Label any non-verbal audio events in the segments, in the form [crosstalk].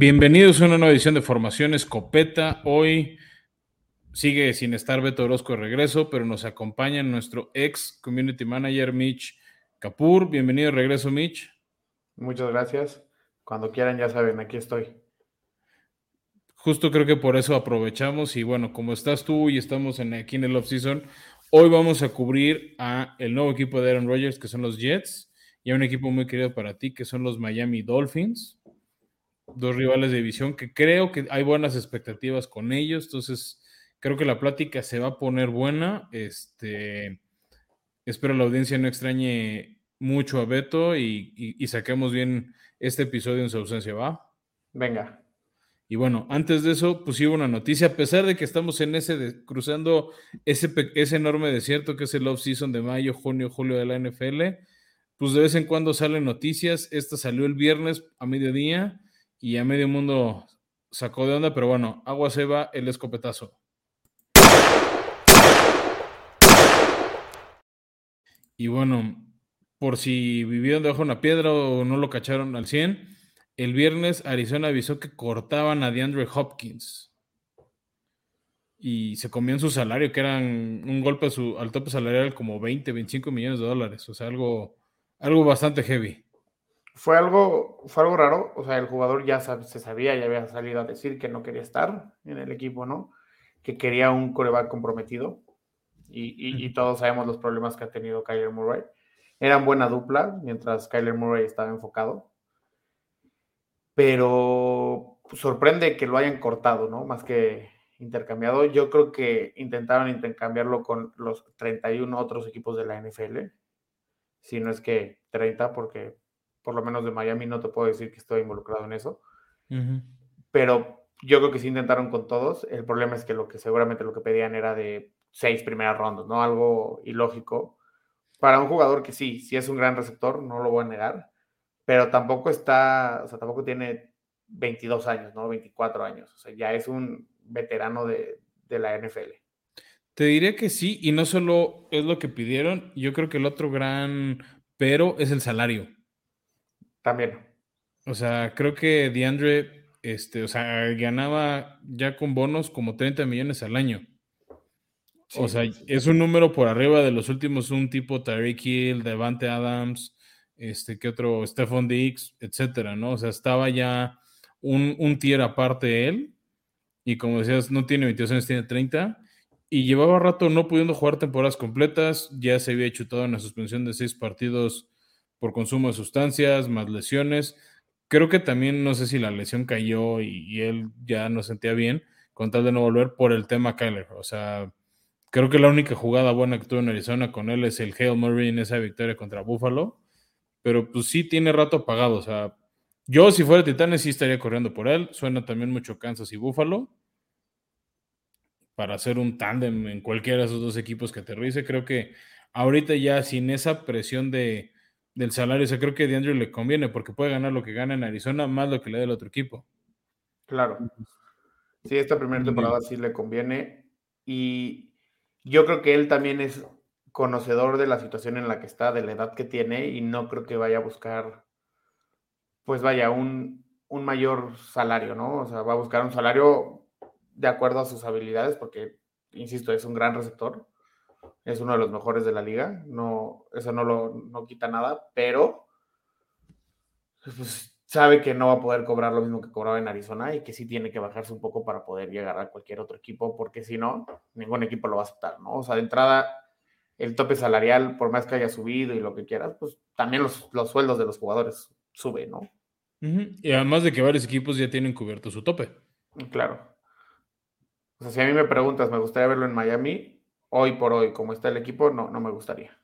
Bienvenidos a una nueva edición de Formación Escopeta. Hoy sigue sin estar Beto Orozco de regreso, pero nos acompaña nuestro ex community manager Mitch Kapur. Bienvenido de regreso, Mitch. Muchas gracias. Cuando quieran, ya saben, aquí estoy. Justo creo que por eso aprovechamos y bueno, como estás tú y estamos en, aquí en el off-season, hoy vamos a cubrir a el nuevo equipo de Aaron Rodgers, que son los Jets, y a un equipo muy querido para ti, que son los Miami Dolphins dos rivales de división que creo que hay buenas expectativas con ellos, entonces creo que la plática se va a poner buena. Este, espero la audiencia no extrañe mucho a Beto y, saquemos bien este episodio en su ausencia, ¿va? Venga. Y bueno, antes de eso, pues hubo una noticia, a pesar de que estamos en ese, cruzando ese, ese enorme desierto que es el off-season de mayo, junio, julio de la NFL, pues de vez en cuando salen noticias. Esta salió el viernes a mediodía y a medio mundo sacó de onda, pero bueno, agua se va el escopetazo. Y bueno, por si vivieron debajo de una piedra o no lo cacharon al 100, el viernes Arizona avisó que cortaban a DeAndre Hopkins. Y se comían su salario, que eran un golpe su, al tope salarial como 20, 25 millones de dólares. O sea, algo, algo bastante heavy fue algo, fue algo raro, o sea, el jugador ya se sabía, ya había salido a decir que no quería estar en el equipo, ¿no? Que quería un coreback comprometido y, todos sabemos los problemas que ha tenido Kyler Murray. Eran buena dupla mientras Kyler Murray estaba enfocado, pero sorprende que lo hayan cortado, ¿no? Más que intercambiado. Yo creo que intentaron intercambiarlo con los 31 otros equipos de la NFL, si no es que 30, porque por lo menos de Miami, no te puedo decir que estoy involucrado en eso. Pero yo creo que sí intentaron con todos. El problema es que lo que seguramente lo que pedían era de seis primeras rondas, ¿no? Algo ilógico. Para un jugador que sí, sí es un gran receptor, no lo voy a negar, pero tampoco está, o sea, tampoco tiene 22 años, ¿no? 24 años. O sea, ya es un veterano de, de la NFL. Te diré que sí, y no solo es lo que pidieron, yo creo que el otro gran pero es el salario. También. O sea, creo que DeAndre, este, o sea, ganaba ya con bonos como 30 millones al año. o sea, es un número por arriba de los últimos, un tipo Tyreek Hill, Devante Adams, este, que otro, Stephon Diggs, etcétera, ¿no? O sea, estaba ya un, un tier aparte de él. Y como decías, no tiene 22 años, tiene 30. Y llevaba rato no pudiendo jugar temporadas completas. Ya se había chutado una suspensión de seis partidos por consumo de sustancias, más lesiones. Creo que también, no sé si la lesión cayó y, él ya no sentía bien, con tal de no volver por el tema Kyler. O sea, creo que la única jugada buena que tuvo en Arizona con él es el Hale Murray en esa victoria contra Buffalo. Pero pues sí tiene rato apagado. O sea, yo si fuera Titanes sí estaría corriendo por él. Suena también mucho Kansas y Buffalo. Para hacer un tándem en cualquiera de esos dos equipos que aterrice. Creo que ahorita ya sin esa presión de del salario. O sea, creo que a DeAndre le conviene porque puede ganar lo que gana en Arizona más lo que le da el otro equipo. Claro. Sí, esta primera temporada sí le conviene. Y yo creo que él también es conocedor de la situación en la que está, de la edad que tiene, y no creo que vaya a buscar, pues vaya, un, un mayor salario, ¿no? O sea, va a buscar un salario de acuerdo a sus habilidades, porque, insisto, es un gran receptor es uno de los mejores de la liga, no, eso no lo no quita nada, pero pues, sabe que no va a poder cobrar lo mismo que cobraba en Arizona y que sí tiene que bajarse un poco para poder llegar a cualquier otro equipo, porque si no, ningún equipo lo va a aceptar, ¿no? O sea, de entrada, el tope salarial, por más que haya subido y lo que quieras, pues también los, los sueldos de los jugadores suben, ¿no? Y además de que varios equipos ya tienen cubierto su tope. Claro. O sea, si a mí me preguntas, me gustaría verlo en Miami, hoy por hoy, como está el equipo, no, no me gustaría.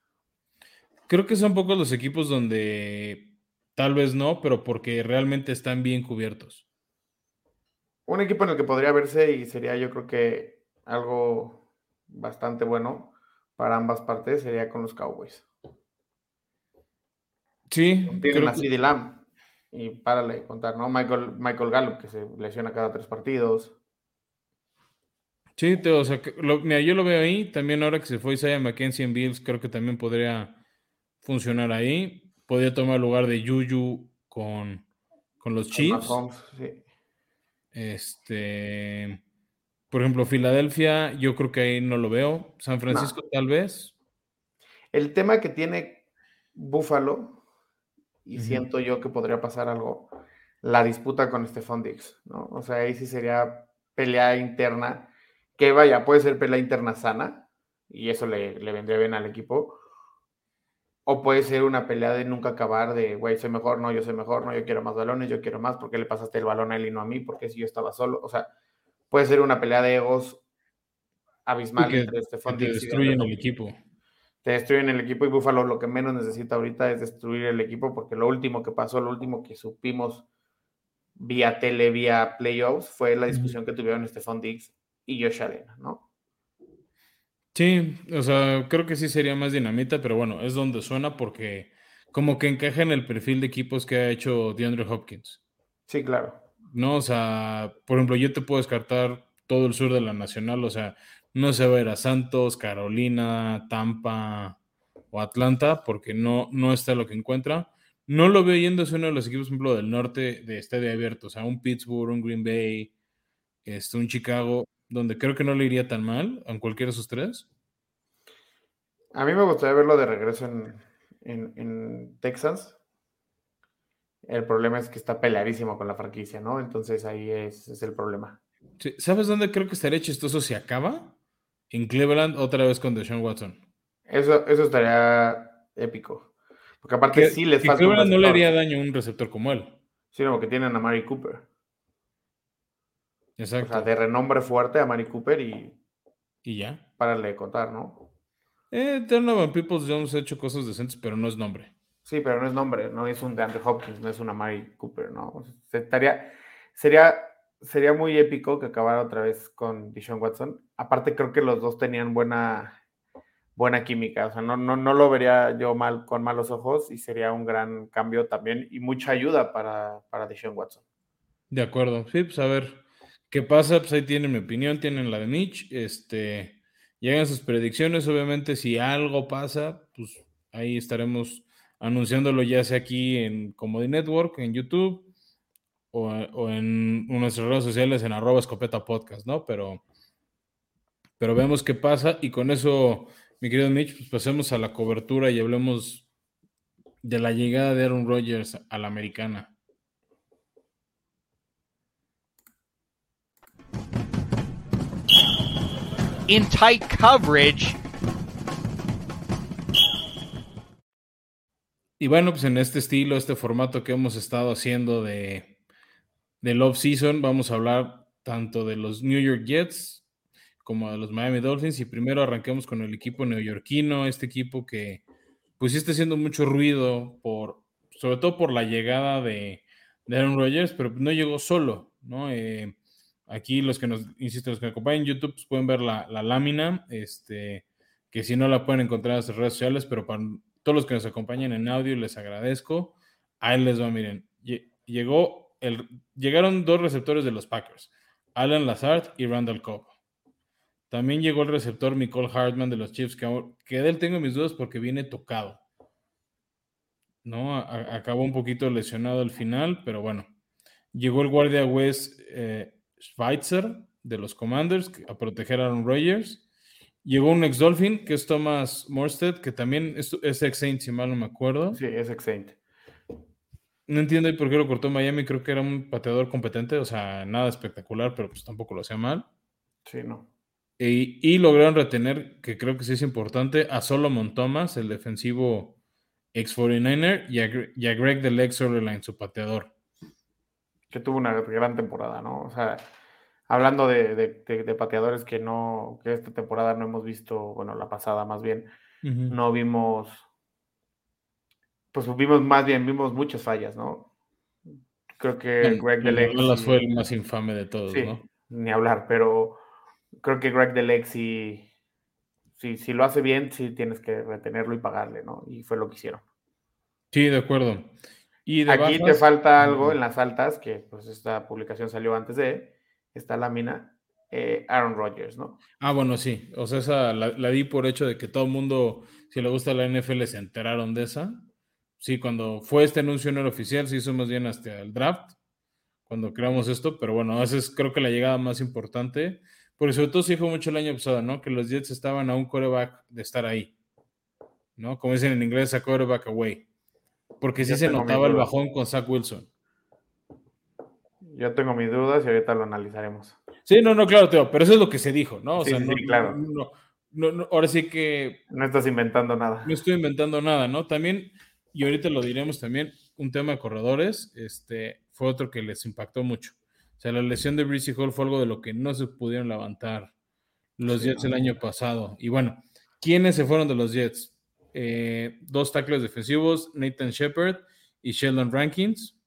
Creo que son pocos los equipos donde tal vez no, pero porque realmente están bien cubiertos. Un equipo en el que podría verse y sería yo creo que algo bastante bueno para ambas partes sería con los Cowboys. Sí. Tienen a CD Lamb y párale contar, ¿no? Michael, Michael Gallup que se lesiona cada tres partidos. Sí, o sea, mira, yo lo veo ahí. También ahora que se fue Isaiah McKenzie en Bills, creo que también podría funcionar ahí. Podría tomar lugar de Juju con, con los Chiefs. Este, por ejemplo, Filadelfia, yo creo que ahí no lo veo. San Francisco, tal vez. El tema que tiene Buffalo, y siento yo que podría pasar algo, la disputa con Stephon Diggs, ¿no? O sea, ahí sí sería pelea interna, que vaya, puede ser pelea interna sana, y eso le, le vendría bien al equipo, o puede ser una pelea de nunca acabar, de, güey, soy mejor, no, yo soy mejor, no, yo quiero más balones, yo quiero más, ¿por qué le pasaste el balón a él y no a mí? Porque si yo estaba solo, o sea, puede ser una pelea de egos abismal entre Stephon Diggs y destruyen el equipo. Te destruyen el equipo y Buffalo lo que menos necesita ahorita es destruir el equipo porque lo último que pasó, lo último que supimos vía tele, vía playoffs, fue la discusión que tuvieron Stephon Diggs y Josh Allen, ¿no? Sí, o sea, creo que sí sería más dinamita, pero bueno, es donde suena porque como que encaja en el perfil de equipos que ha hecho DeAndre Hopkins. Sí, claro. No, o sea, por ejemplo, yo te puedo descartar todo el sur de la Nacional, o sea, no se va a ir a Santos, Carolina, Tampa o Atlanta, porque no, no está lo que encuentra. No lo veo yéndose uno de los equipos, por ejemplo, del norte de estadio abierto, o sea, un Pittsburgh, un Green Bay, este, un Chicago donde creo que no le iría tan mal en cualquiera de esos tres. A mí me gustaría verlo de regreso en, en, Texas. El problema es que está peleadísimo con la franquicia, ¿no? Entonces ahí es, el problema. ¿Sabes dónde creo que estaría chistoso si acaba? En Cleveland, otra vez con Deshaun Watson. Eso, eso estaría épico. Porque aparte sí les falta. Cleveland no le haría daño a un receptor como él. Sino que tienen a Mari Cooper. Exacto. O sea, de renombre fuerte a Mari Cooper y. Y ya. Para le contar, ¿no? Eh, Donovan Peoples Jones ha hecho cosas decentes, pero no es nombre. Sí, pero no es nombre, no es un DeAndre Hopkins, no es una Mari Cooper, ¿no? estaría, sería, sería muy épico que acabara otra vez con Deshaun Watson. Aparte, creo que los dos tenían buena, buena química. O sea, no, no, no lo vería yo mal con malos ojos y sería un gran cambio también y mucha ayuda para, para Deshaun Watson. De acuerdo. Sí, pues a ver ¿Qué pasa? Pues ahí tienen mi opinión, tienen la de Mitch. Este, llegan sus predicciones. Obviamente, si algo pasa, pues ahí estaremos anunciándolo ya sea aquí en Comedy Network, en YouTube o, en nuestras redes sociales en arroba escopeta podcast, ¿no? Pero, pero vemos qué pasa y con eso, mi querido Mitch, pues pasemos a la cobertura y hablemos de la llegada de Aaron Rodgers a la americana. In tight coverage. Y bueno, pues en este estilo, este formato que hemos estado haciendo de, de Love Season, vamos a hablar tanto de los New York Jets como de los Miami Dolphins. Y primero arranquemos con el equipo neoyorquino, este equipo que pues está haciendo mucho ruido por, sobre todo por la llegada de, de Aaron Rodgers, pero no llegó solo, ¿no? Eh, Aquí los que nos, insisto, los que me acompañan en YouTube pues, pueden ver la, lámina, este, que si no la pueden encontrar en las redes sociales, pero para todos los que nos acompañan en audio les agradezco. Ahí les va, miren, llegó el, llegaron dos receptores de los Packers, Alan Lazard y Randall Cobb. También llegó el receptor Nicole Hartman de los Chiefs, que, que de él tengo mis dudas porque viene tocado. ¿no? acabó un poquito lesionado al final, pero bueno. Llegó el guardia West eh, Schweitzer de los Commanders a proteger a Aaron Rodgers. Llegó un ex Dolphin que es Thomas Morstead, que también es, ex Saint, si mal no me acuerdo. Sí, es ex Saint. No entiendo por qué lo cortó Miami. Creo que era un pateador competente, o sea, nada espectacular, pero pues tampoco lo hacía mal. Sí, no. Y, lograron retener, que creo que sí es importante, a Solomon Thomas, el defensivo ex 49er, y a, Greg del ex Line, su pateador que tuvo una gran temporada, ¿no? O sea, hablando de, pateadores que no, que esta temporada no hemos visto, bueno, la pasada más bien, no vimos, pues vimos más bien, vimos muchas fallas, ¿no? Creo que Greg Delexi... fue el más infame de todos, ¿no? Ni hablar, pero creo que Greg Delexi, si, si lo hace bien, sí tienes que retenerlo y pagarle, ¿no? Y fue lo que hicieron. Sí, de acuerdo. Aquí te falta algo en las altas, que pues esta publicación salió antes de esta lámina, eh, Aaron Rodgers, ¿no? Ah, bueno, sí. O sea, esa la, di por hecho de que todo el mundo, si le gusta la NFL, se enteraron de esa. Sí, cuando fue este anuncio no era oficial, se hizo más bien hasta el draft, cuando creamos esto, pero bueno, esa es creo que la llegada más importante, porque sobre todo se dijo mucho el año pasado, ¿no? Que los Jets estaban a un coreback de estar ahí, ¿no? Como dicen en inglés, a coreback away, porque sí se notaba el bajón con Zach Wilson. Yo tengo mis dudas y ahorita lo analizaremos. Sí, no, no, claro, Teo, pero eso es lo que se dijo, ¿no? O sea, no, claro. ahora sí que... No estás inventando nada. No estoy inventando nada, ¿no? También, y ahorita lo diremos también, un tema de corredores, este, fue otro que les impactó mucho. O sea, la lesión de Breezy Hall fue algo de lo que no se pudieron levantar los Jets el año pasado. Y bueno, ¿quiénes se fueron de los Jets? Eh, dos tackles defensivos, Nathan Shepard y Sheldon Rankins.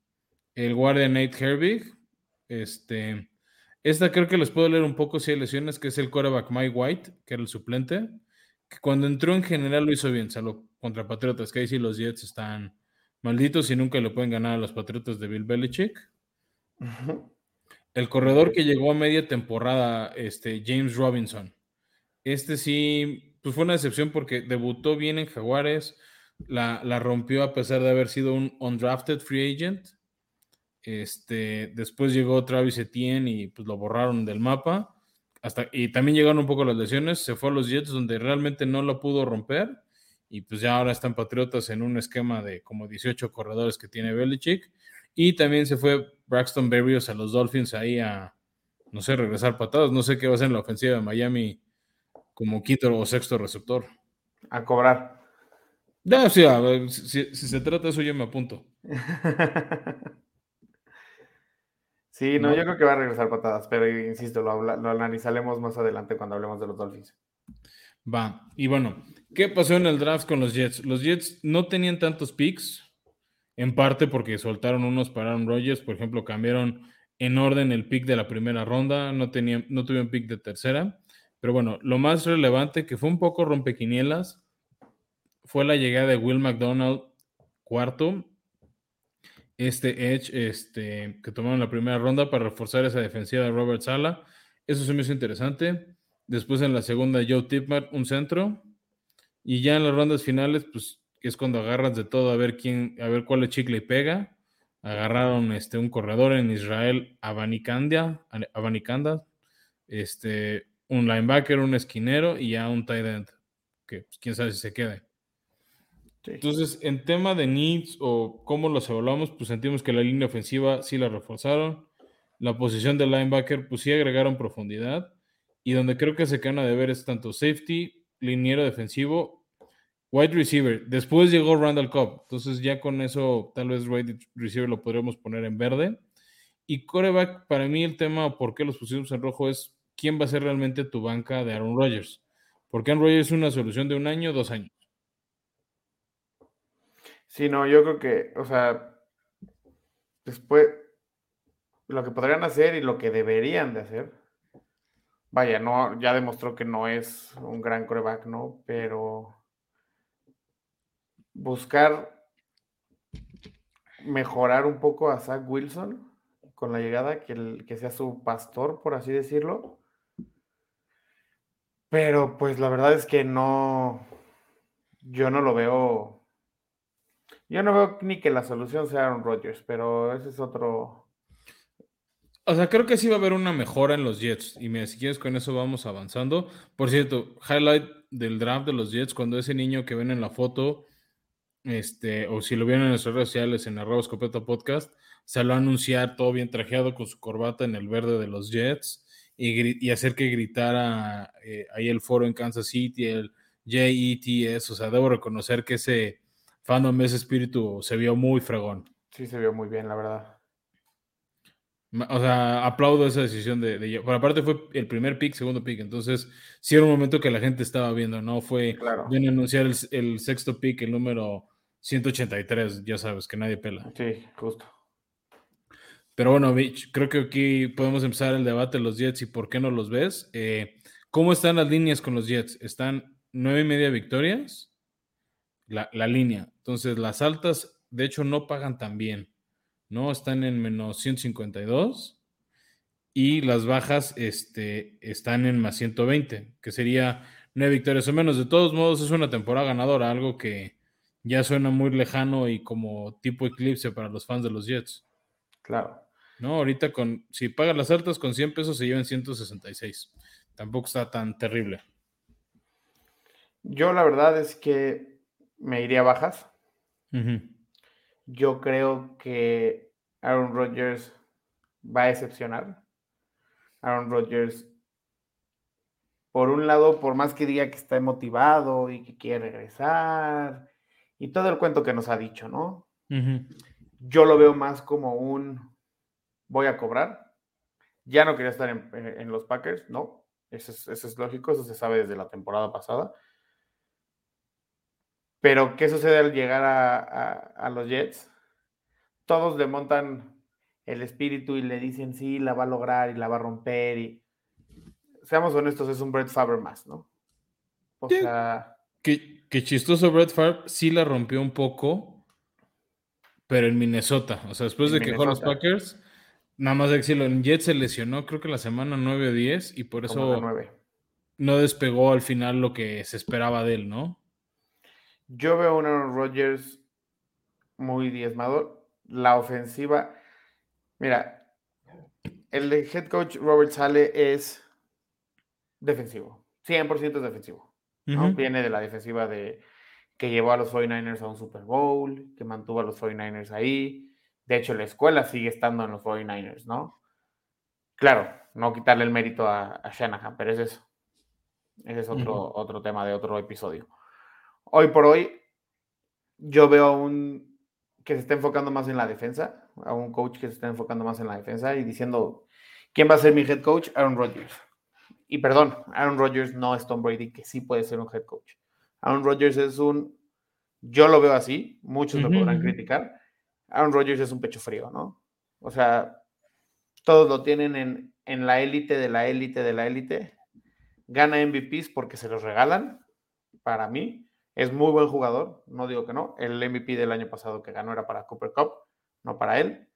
El guardia Nate Herbig. Este, esta creo que les puedo leer un poco si hay lesiones, que es el quarterback Mike White, que era el suplente, que cuando entró en general lo hizo bien, salvo contra Patriotas, que ahí sí los Jets están malditos y nunca le pueden ganar a los Patriotas de Bill Belichick. El corredor que llegó a media temporada, este, James Robinson. Este sí, pues fue una decepción porque debutó bien en Jaguares, la, la rompió a pesar de haber sido un undrafted free agent este, después llegó Travis Etienne y pues lo borraron del mapa. Hasta, y también llegaron un poco las lesiones. Se fue a los Jets donde realmente no lo pudo romper. Y pues ya ahora están Patriotas en un esquema de como 18 corredores que tiene Belichick. Y también se fue Braxton Berrios a los Dolphins ahí a, no sé, regresar patadas. No sé qué va a hacer en la ofensiva de Miami como quinto o sexto receptor. A cobrar. Ya, sí, si, si se trata de eso, yo me apunto. [laughs] Sí, no, yo creo que va a regresar patadas, pero insisto, lo, lo, analizaremos más adelante cuando hablemos de los Dolphins. Va, y bueno, ¿qué pasó en el draft con los Jets? Los Jets no tenían tantos picks, en parte porque soltaron unos para Aaron Rodgers, por ejemplo, cambiaron en orden el pick de la primera ronda, no, tenían, no tuvieron pick de tercera, pero bueno, lo más relevante que fue un poco rompequinielas fue la llegada de Will McDonald cuarto este Edge este, que tomaron la primera ronda para reforzar esa defensiva de Robert Sala. Eso se me hizo interesante. Después en la segunda, Joe Tipmar, un centro. Y ya en las rondas finales, pues es cuando agarras de todo a ver quién, a ver cuál es chicle y pega. Agarraron este, un corredor en Israel, Abanicanda, Abanicanda este, un linebacker, un esquinero y ya un tight end, que pues, quién sabe si se quede. Entonces, en tema de needs o cómo los evaluamos, pues sentimos que la línea ofensiva sí la reforzaron. La posición de linebacker, pues sí agregaron profundidad. Y donde creo que se quedan a deber es tanto safety, liniero defensivo, wide receiver. Después llegó Randall Cobb. Entonces, ya con eso, tal vez wide receiver lo podríamos poner en verde. Y coreback, para mí el tema por qué los pusimos en rojo es quién va a ser realmente tu banca de Aaron Rodgers. Porque Aaron Rodgers es una solución de un año, dos años. Sí, no, yo creo que, o sea, después, lo que podrían hacer y lo que deberían de hacer, vaya, no, ya demostró que no es un gran coreback, ¿no? Pero buscar mejorar un poco a Zach Wilson con la llegada, que, el, que sea su pastor, por así decirlo. Pero pues la verdad es que no, yo no lo veo yo no veo ni que la solución sea Aaron Rodgers, pero ese es otro. O sea, creo que sí va a haber una mejora en los Jets. Y me, si quieres, con eso vamos avanzando. Por cierto, highlight del draft de los Jets, cuando ese niño que ven en la foto, este, o si lo vieron en nuestras redes sociales, en arroba escopeta podcast, se lo anunciar todo bien trajeado con su corbata en el verde de los Jets y, hacer que gritara eh, ahí el foro en Kansas City, el JETS. O sea, debo reconocer que ese fandom ese espíritu se vio muy fregón. Sí, se vio muy bien, la verdad. O sea, aplaudo esa decisión de, de Por aparte fue el primer pick, segundo pick. Entonces, sí era un momento que la gente estaba viendo, ¿no? Fue claro. bien anunciar el, sexto pick, el número 183, ya sabes, que nadie pela. Sí, justo. Pero bueno, Mitch, creo que aquí podemos empezar el debate de los Jets y por qué no los ves. Eh, ¿Cómo están las líneas con los Jets? ¿Están nueve y media victorias? la, línea. Entonces, las altas, de hecho, no pagan tan bien, ¿no? Están en menos 152 y las bajas este, están en más 120, que sería nueve victorias o menos. De todos modos, es una temporada ganadora, algo que ya suena muy lejano y como tipo eclipse para los fans de los Jets. Claro. No, ahorita con, si pagan las altas con 100 pesos se llevan 166. Tampoco está tan terrible. Yo la verdad es que me iría bajas. Yo creo que Aaron Rodgers va a decepcionar. Aaron Rodgers, por un lado, por más que diga que está motivado y que quiere regresar y todo el cuento que nos ha dicho, ¿no? Yo lo veo más como un voy a cobrar. Ya no quería estar en, los Packers, ¿no? Eso es, lógico, eso se sabe desde la temporada pasada. Pero, ¿qué sucede al llegar a, los Jets? Todos le montan el espíritu y le dicen, sí, la va a lograr y la va a romper. Y seamos honestos, es un Brett Favre más, ¿no? O sea. Qué, qué, chistoso, Brett Favre sí la rompió un poco, pero en Minnesota. O sea, después de que dejó los Packers, Nada más decirlo, en Jet se lesionó creo que la semana 9 o 10 y por eso no despegó al final lo que se esperaba de él, ¿no? Yo veo a un Aaron Rodgers muy diezmado. La ofensiva, mira, el head coach Robert Sale es defensivo, 100% defensivo. ¿no? Viene de la defensiva de que llevó a los 49ers a un Super Bowl, que mantuvo a los 49ers ahí de hecho, la escuela sigue estando en los 49ers, ¿no? Claro, no quitarle el mérito a, Shanahan, pero es eso. Ese es otro, otro tema de otro episodio. Hoy por hoy, yo veo a un que se está enfocando más en la defensa, a un coach que se está enfocando más en la defensa y diciendo, ¿quién va a ser mi head coach? Aaron Rodgers. Y perdón, Aaron Rodgers no es Tom Brady, que sí puede ser un head coach. Aaron Rodgers es un, yo lo veo así, muchos me podrán criticar, Aaron Rodgers es un pecho frío, ¿no? O sea, todos lo tienen en, en la élite de la élite de la élite. Gana MVPs porque se los regalan, para mí. Es muy buen jugador, no digo que no. El MVP del año pasado que ganó era para Cooper Cup, no para él.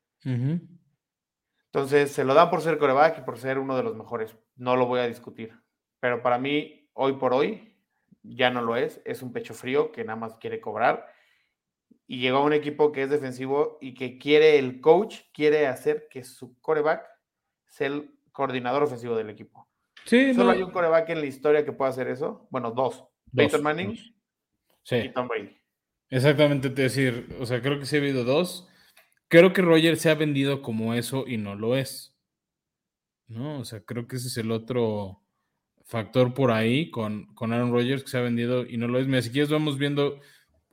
Entonces, se lo dan por ser coreback y por ser uno de los mejores. No lo voy a discutir. Pero para mí, hoy por hoy, ya no lo es. Es un pecho frío que nada más quiere cobrar y llegó a un equipo que es defensivo y que quiere, el coach quiere hacer que su coreback sea el coordinador ofensivo del equipo. Sí, Solo hay un coreback en la historia que pueda hacer eso. Bueno, dos. Peyton Manning y Tom Brady. Exactamente, te decir, o sea, creo que sí ha habido dos. Creo que Roger se ha vendido como eso y no lo es. ¿No? O sea, creo que ese es el otro factor por ahí con, con Aaron Rodgers que se ha vendido y no lo es. Mira, si quieres vamos viendo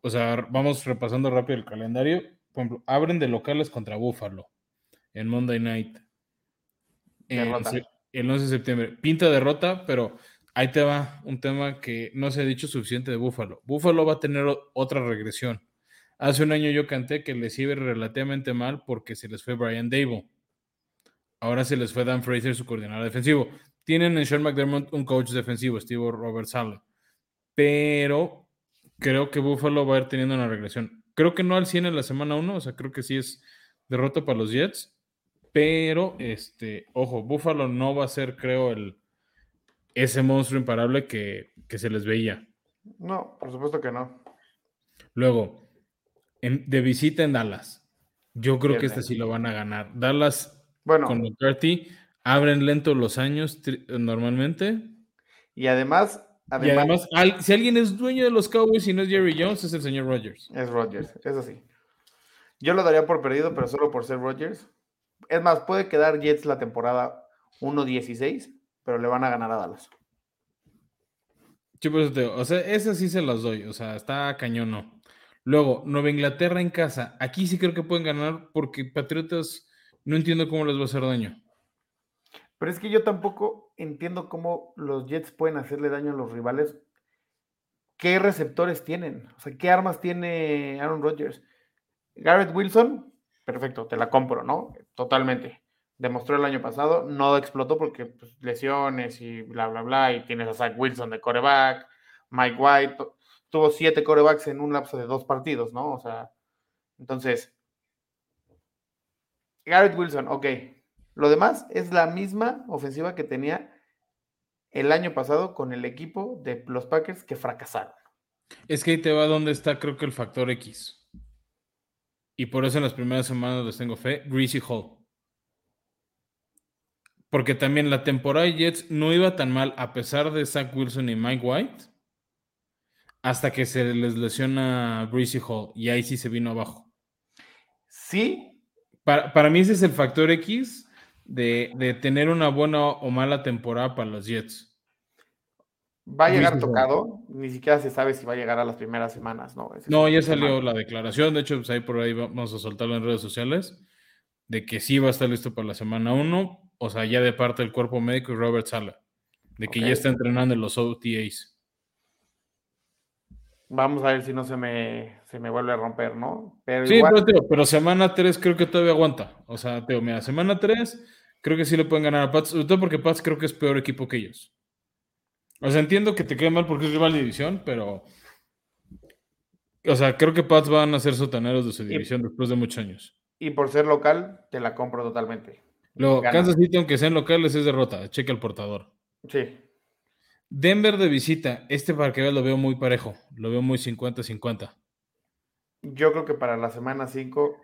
o sea, vamos repasando rápido el calendario. Por ejemplo, abren de locales contra Buffalo en Monday Night. el 11 de septiembre. Pinta derrota, pero ahí te va un tema que no se ha dicho suficiente de Buffalo. Buffalo va a tener otra regresión. Hace un año yo canté que les iba relativamente mal porque se les fue Brian Dable. Ahora se les fue Dan Fraser, su coordinador defensivo. Tienen en Sean McDermott un coach defensivo, Steve Robert Sala. Pero creo que Buffalo va a ir teniendo una regresión. Creo que no al 100 en la semana 1, o sea, creo que sí es derrota para los Jets, pero este, ojo, Buffalo no va a ser, creo, el ese monstruo imparable que, se les veía. No, por supuesto que no. Luego, de visita en Dallas. Yo creo que este sí lo van a ganar. Dallas bueno, con McCarthy abren lento los años normalmente. Y además y además, si alguien es dueño de los Cowboys y no es Jerry Jones, es el señor Rogers. Es Rogers, eso sí. Yo lo daría por perdido, pero solo por ser Rogers. Es más, puede quedar Jets la temporada 1-16, pero le van a ganar a Dallas. Sí, pues, o sea, esas sí se las doy, o sea, está cañón, no. Luego, Nueva Inglaterra en casa. Aquí sí creo que pueden ganar porque Patriotas no entiendo cómo les va a hacer daño. Pero es que yo tampoco entiendo cómo los Jets pueden hacerle daño a los rivales. ¿Qué receptores tienen? O sea, ¿qué armas tiene Aaron Rodgers? Garrett Wilson, perfecto, te la compro, ¿no? Totalmente. Demostró el año pasado, no explotó porque pues, lesiones y bla, bla, bla. Y tienes a Zach Wilson de coreback, Mike White, tuvo siete corebacks en un lapso de dos partidos, ¿no? O sea, entonces, Garrett Wilson, ok, lo demás es la misma ofensiva que tenía el año pasado con el equipo de los Packers que fracasaron. Es que ahí te va donde está, creo que el factor X. Y por eso en las primeras semanas les tengo fe. Greasy Hall. Porque también la temporada de Jets no iba tan mal a pesar de Zach Wilson y Mike White. Hasta que se les lesiona Breezy Hall. Y ahí sí se vino abajo. Sí. Para, para mí ese es el factor X de, de tener una buena o mala temporada para los Jets. Va a llegar tocado, ni siquiera se sabe si va a llegar a las primeras semanas, ¿no? no, ya salió la declaración, de hecho, pues ahí por ahí vamos a soltarlo en redes sociales, de que sí va a estar listo para la semana 1, o sea, ya de parte del cuerpo médico y Robert Sala, de que ya está entrenando en los OTAs. Vamos a ver si no se me, se me vuelve a romper, ¿no? Pero sí, pero, pero, semana 3 creo que todavía aguanta. O sea, Teo, mira, semana 3 creo que sí le pueden ganar a Pats, sobre todo porque Pats creo que es peor equipo que ellos. O sea, entiendo que te quede mal porque es rival de división, pero. O sea, creo que Pats van a ser sotaneros de su división después de muchos años. Y por ser local, te la compro totalmente. Luego, Kansas City, aunque sean locales, es derrota. Cheque el portador. Sí. Denver de visita. Este para que veas lo veo muy parejo. Lo veo muy 50-50. Yo creo que para la semana 5,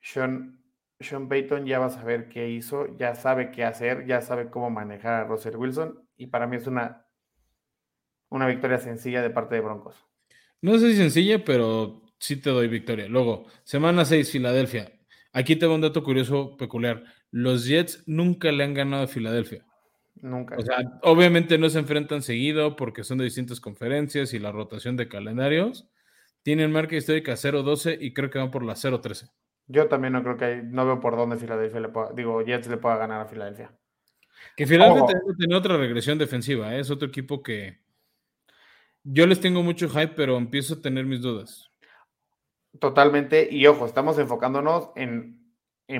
Sean, Sean Payton ya va a saber qué hizo, ya sabe qué hacer, ya sabe cómo manejar a Russell Wilson. Y para mí es una una victoria sencilla de parte de Broncos. No sé si sencilla, pero sí te doy victoria. Luego, semana 6, Filadelfia. Aquí tengo un dato curioso, peculiar. Los Jets nunca le han ganado a Filadelfia. Nunca. O sea, obviamente no se enfrentan seguido porque son de distintas conferencias y la rotación de calendarios. Tienen marca histórica 0-12 y creo que van por la 0-13. Yo también no creo que hay, no veo por dónde Filadelfia le pueda, digo, Jets le pueda ganar a Filadelfia. Que Filadelfia tiene otra regresión defensiva, ¿eh? es otro equipo que, yo les tengo mucho hype, pero empiezo a tener mis dudas. Totalmente. Y ojo, estamos enfocándonos en,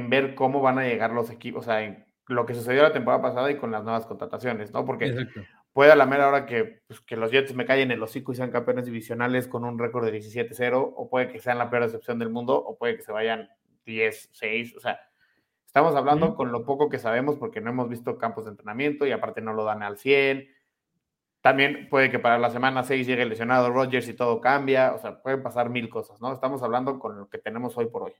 ver cómo van a llegar los equipos, o sea, en lo que sucedió la temporada pasada y con las nuevas contrataciones, ¿no? Porque puede a la mera hora que, pues, que los Jets me callen en los hocico y sean campeones divisionales con un récord de 17-0, o puede que sean la peor excepción del mundo, o puede que se vayan 10-6, o sea, estamos hablando con lo poco que sabemos porque no hemos visto campos de entrenamiento y aparte no lo dan al 100 también puede que para la semana 6 llegue lesionado Rodgers y todo cambia. O sea, pueden pasar mil cosas, ¿no? Estamos hablando con lo que tenemos hoy por hoy.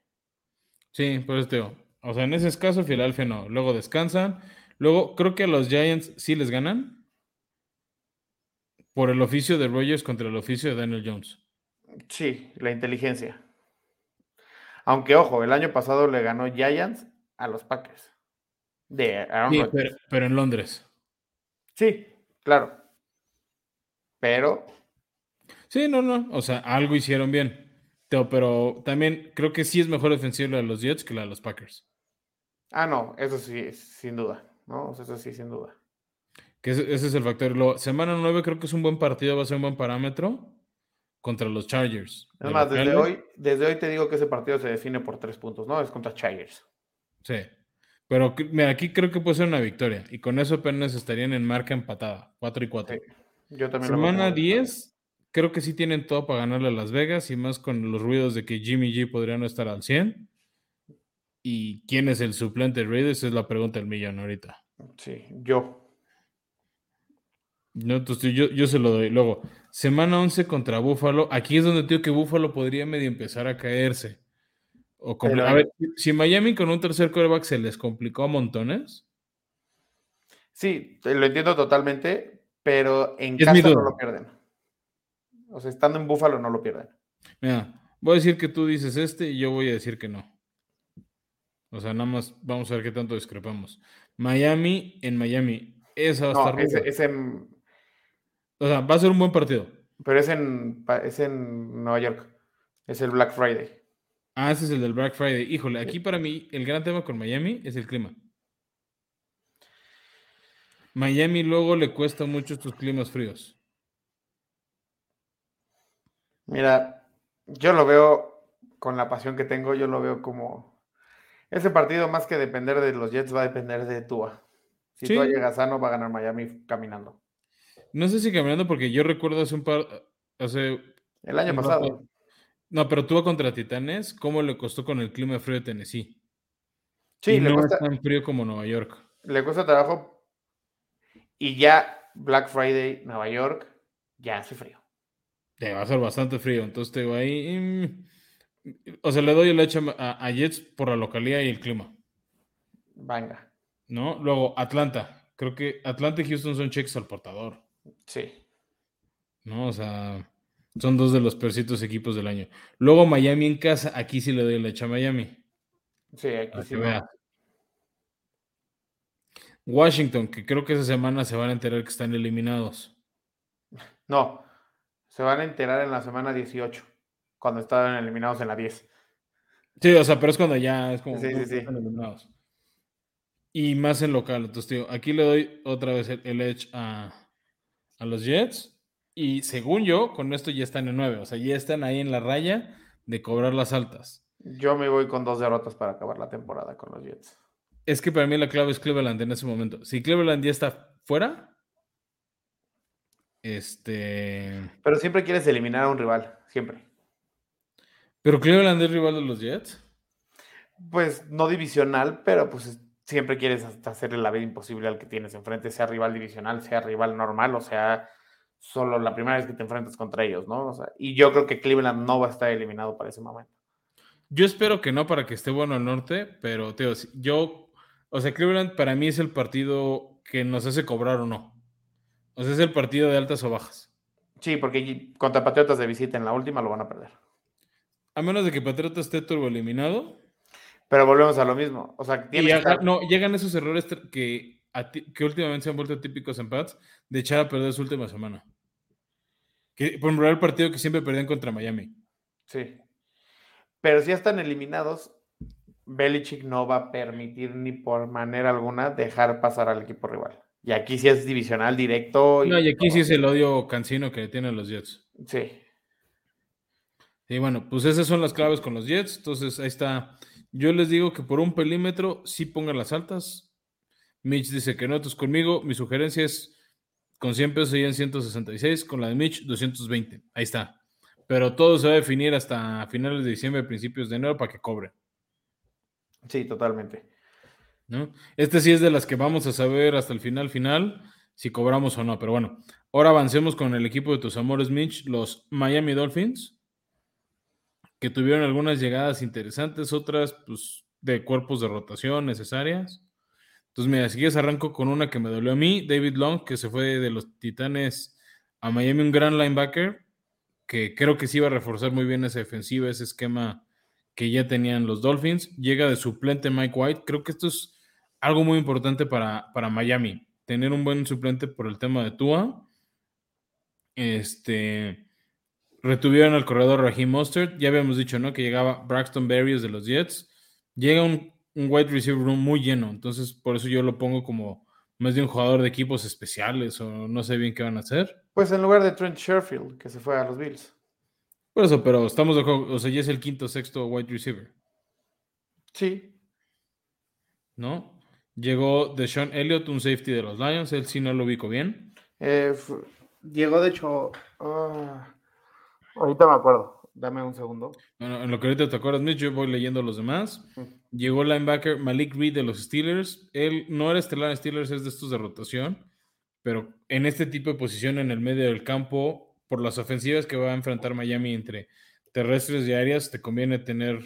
Sí, por eso digo. O sea, en ese caso, Filadelfia no. Luego descansan. Luego, creo que a los Giants sí les ganan. Por el oficio de Rodgers contra el oficio de Daniel Jones. Sí, la inteligencia. Aunque, ojo, el año pasado le ganó Giants a los Packers. De sí, pero en Londres. Sí, claro. Pero. Sí, no, no. O sea, algo hicieron bien. Pero también creo que sí es mejor defensivo la de los Jets que la de los Packers. Ah, no, eso sí, sin duda. ¿no? Eso sí, sin duda. Que ese, es el factor. semana 9 creo que es un buen partido, va a ser un buen parámetro contra los Chargers. Además, desde hoy, desde hoy te digo que ese partido se define por tres puntos, ¿no? Es contra Chargers. Sí. Pero mira, aquí creo que puede ser una victoria. Y con eso apenas estarían en marca empatada, 4 y 4. Yo también Semana 10, creo que sí tienen todo para ganarle a Las Vegas y más con los ruidos de que Jimmy G podría no estar al 100. ¿Y quién es el suplente de Raiders? Es la pregunta del millón ahorita. Sí, yo. No, entonces yo, yo se lo doy. Luego, semana 11 contra Buffalo. Aquí es donde digo que Buffalo podría medio empezar a caerse. O a ver, si Miami con un tercer quarterback se les complicó a montones. Sí, lo entiendo totalmente, pero en casa no lo pierden. O sea, estando en Búfalo no lo pierden. Mira, voy a decir que tú dices este y yo voy a decir que no. O sea, nada más vamos a ver qué tanto discrepamos. Miami en Miami. Esa va a estar. Es, en. O sea, va a ser un buen partido. Pero es en, es en Nueva York. Es el Black Friday. Ah, ese es el del Black Friday. Híjole, aquí para mí el gran tema con Miami es el clima. Miami luego le cuesta mucho estos climas fríos. Mira, yo lo veo con la pasión que tengo, yo lo veo como ese partido más que depender de los Jets va a depender de Tua. Si Tua llega sano va a ganar Miami caminando. No sé si caminando porque yo recuerdo hace un par hace el año pasado. No, pero Tua contra Titanes, ¿cómo le costó con el clima frío de Tennessee? Sí, le no cuesta, es tan frío como Nueva York. Le cuesta trabajo y ya Black Friday, Nueva York, ya hace frío. Te va a ser bastante frío. Entonces te voy ahí. Mm, o sea, le doy el hecho a, Jets por la localidad y el clima. Venga. ¿No? Luego, Atlanta. Creo que Atlanta y Houston son cheques al portador. Sí. ¿No? O sea, son dos de los percitos equipos del año. Luego, Miami en casa. Aquí sí le doy la hecha a Miami. Sí, aquí sí. Washington, que creo que esa semana se van a enterar que están eliminados. No, se van a enterar en la semana 18, cuando estaban eliminados en la 10. Sí, o sea, pero es cuando ya es como sí, sí, sí. eliminados. Y más en local. Entonces, tío, aquí le doy otra vez el, edge a, a, los Jets. Y según yo, con esto ya están en 9. O sea, ya están ahí en la raya de cobrar las altas. Yo me voy con dos derrotas para acabar la temporada con los Jets. Es que para mí la clave es Cleveland en ese momento. Si Cleveland ya está fuera, este. Pero siempre quieres eliminar a un rival, siempre. ¿Pero Cleveland es rival de los Jets? Pues no divisional, pero pues siempre quieres hacerle la vida imposible al que tienes enfrente, sea rival divisional, sea rival normal, o sea, solo la primera vez que te enfrentas contra ellos, ¿no? y yo creo que Cleveland no va a estar eliminado para ese momento. Yo espero que no para que esté bueno el norte, pero Teo, yo, o sea, Cleveland para mí es el partido que nos hace cobrar o no. O sea, es el partido de altas o bajas. Sí, porque contra Patriotas de visita en la última lo van a perder. A menos de que Patriotas esté turbo eliminado. Pero volvemos a lo mismo. O sea, no, llegan esos errores que, que últimamente se han vuelto típicos en Pats de echar a perder su última semana. Que, por ejemplo, el partido que siempre perdían contra Miami. Sí. Pero si ya están eliminados, Belichick no va a permitir ni por manera alguna dejar pasar al equipo rival. Y aquí sí es divisional directo. Y no, y aquí sí es el odio cansino que tienen los Jets. Sí. Y bueno, pues esas son las claves con los Jets. Entonces, ahí está. Yo les digo que por un perímetro sí pongan las altas. Mitch dice que no, entonces conmigo mi sugerencia es con 100 pesos en 166, con la de Mitch 220. Ahí está. Pero todo se va a definir hasta finales de diciembre, principios de enero para que cobre. Sí, totalmente. ¿no? Este sí es de las que vamos a saber hasta el final final si cobramos o no, pero bueno, ahora avancemos con el equipo de tus amores Mitch, los Miami Dolphins, que tuvieron algunas llegadas interesantes, otras pues de cuerpos de rotación necesarias. Entonces, mira, si quieres arranco con una que me dolió a mí, David Long, que se fue de los Titanes a Miami, un gran linebacker, que creo que sí iba a reforzar muy bien esa defensiva, ese esquema que ya tenían los Dolphins. Llega de suplente Mike White. Creo que esto es algo muy importante para, para Miami, tener un buen suplente por el tema de Tua. Este, retuvieron al corredor Raheem Mostert. Ya habíamos dicho, ¿no? Que llegaba Braxton Berrios de los Jets. Llega un, un wide receiver room muy lleno. Entonces, por eso yo lo pongo como más de un jugador de equipos especiales o no sé bien qué van a hacer. Pues en lugar de Trent Sherfield, que se fue a los Bills. Por eso, pero estamos de acuerdo. O sea, ya es el quinto, sexto wide receiver. Sí. ¿No? Llegó de Sean Elliott, un safety de los Lions. Él sí no lo ubico bien. Eh, llegó, de hecho. Ah, ahorita me acuerdo. Dame un segundo. Bueno, en lo que ahorita te acuerdas, Mitch, yo voy leyendo los demás. Llegó el linebacker Malik Reed de los Steelers. Él no era estelar en Steelers, es de estos de rotación. Pero en este tipo de posición en el medio del campo, por las ofensivas que va a enfrentar Miami entre terrestres y aéreas, te conviene tener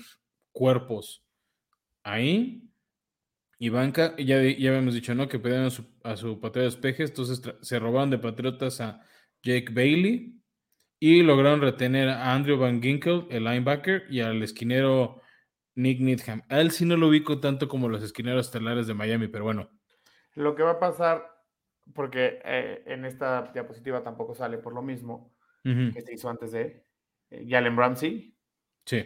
cuerpos ahí y banca, ya, ya habíamos dicho, ¿no? Que pedían a su, a su de despejes, entonces se robaron de Patriotas a Jake Bailey y lograron retener a Andrew Van Ginkel, el linebacker, y al esquinero Nick Needham. A él sí no lo ubico tanto como los esquineros estelares de Miami, pero bueno. Lo que va a pasar, porque eh, en esta diapositiva tampoco sale por lo mismo que se hizo antes de eh, Jalen Ramsey. Sí.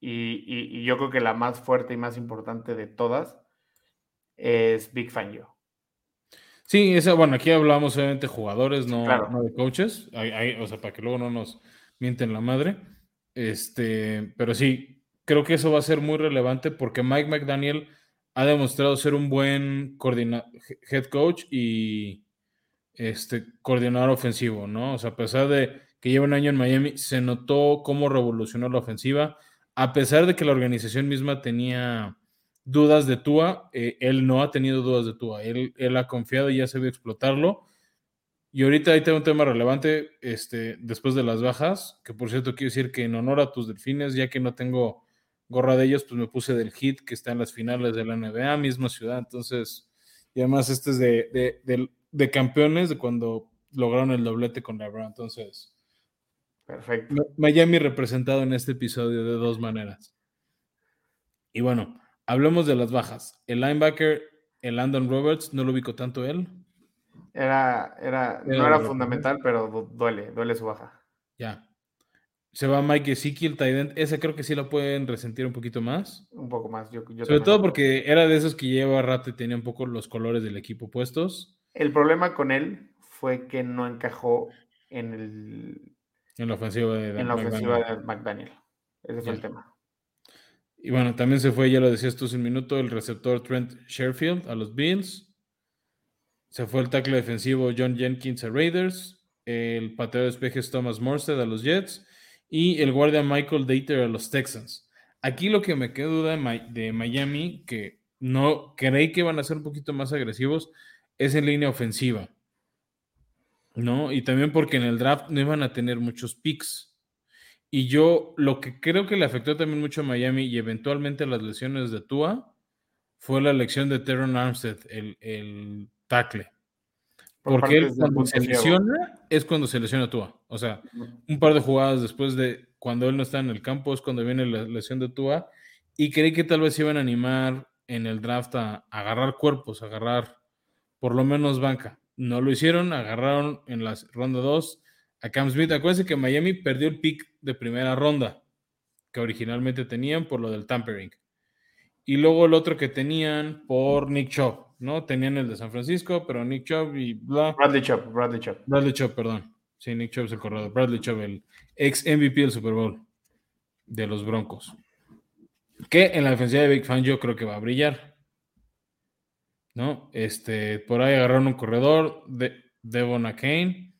Y, yo creo que la más fuerte y más importante de todas es Big Fangio. Sí, esa, bueno, aquí hablamos obviamente de jugadores, no, de coaches, o sea, para que luego no nos mienten la madre. Este, pero sí, creo que eso va a ser muy relevante porque Mike McDaniel ha demostrado ser un buen head coach y este, coordinador ofensivo, ¿no? O sea, a pesar de que lleva un año en Miami, se notó cómo revolucionó la ofensiva a pesar de que la organización misma tenía dudas de Tua, eh, él no ha tenido dudas de Tua. Él, él ha confiado y ya sabe explotarlo. Y ahorita ahí tengo un tema relevante este, después de las bajas, que por cierto quiero decir que en honor a tus delfines, ya que no tengo gorra de ellos, pues me puse del hit que está en las finales de la NBA, misma ciudad. Entonces, y además este es de, de, campeones de cuando lograron el doblete con LeBron. Entonces, perfecto. Miami representado en este episodio de dos maneras. Y bueno, hablemos de las bajas. El linebacker, el Landon Roberts, no lo ubico tanto él. Era, era, no era fundamental, pero duele, duele su baja. Ya. Se va Mike Ezekiel, Tident. Ese creo que sí lo pueden resentir un poquito más. Un poco más. Yo, Sobre todo porque era de esos que lleva rato y tenía un poco los colores del equipo puestos. El problema con él fue que no encajó en el. En la ofensiva de, en la ofensiva de McDaniel. Ese fue el tema. Y bueno, también se fue, ya lo decías tú hace un minuto, el receptor Trent Sherfield a los Bills. Se fue el tackle defensivo John Jenkins a Raiders. El pateo de espejes Thomas Morstead a los Jets. Y el guardia Michael Dater a los Texans. Aquí lo que me queda duda de Miami, que no creí que van a ser un poquito más agresivos, es en línea ofensiva. ¿No? Y también porque en el draft no iban a tener muchos picks. Y yo lo que creo que le afectó también mucho a Miami y eventualmente las lesiones de Tua fue la elección de Teron Armstead, el, el tackle. Porque él cuando se lesiona es cuando se lesiona Tua. O sea, un par de jugadas después de cuando él no está en el campo es cuando viene la lesión de Tua. Y creí que tal vez iban a animar en el draft a, agarrar cuerpos, a agarrar por lo menos banca. No lo hicieron, agarraron en la ronda 2 a Cam Smith. Acuérdense que Miami perdió el pick de primera ronda que originalmente tenían por lo del tampering. Y luego el otro que tenían por Nick Chubb. ¿no? Tenían el de San Francisco, pero Nick Chubb y bla. Bradley Chubb, Bradley Chubb. Bradley Chubb, perdón. Sí, Nick Chubb es el corredor. Bradley Chubb, el ex MVP del Super Bowl de los Broncos. Que en la defensiva de Big Fan yo creo que va a brillar. ¿No? Este, por ahí agarraron un corredor de Devon Kane.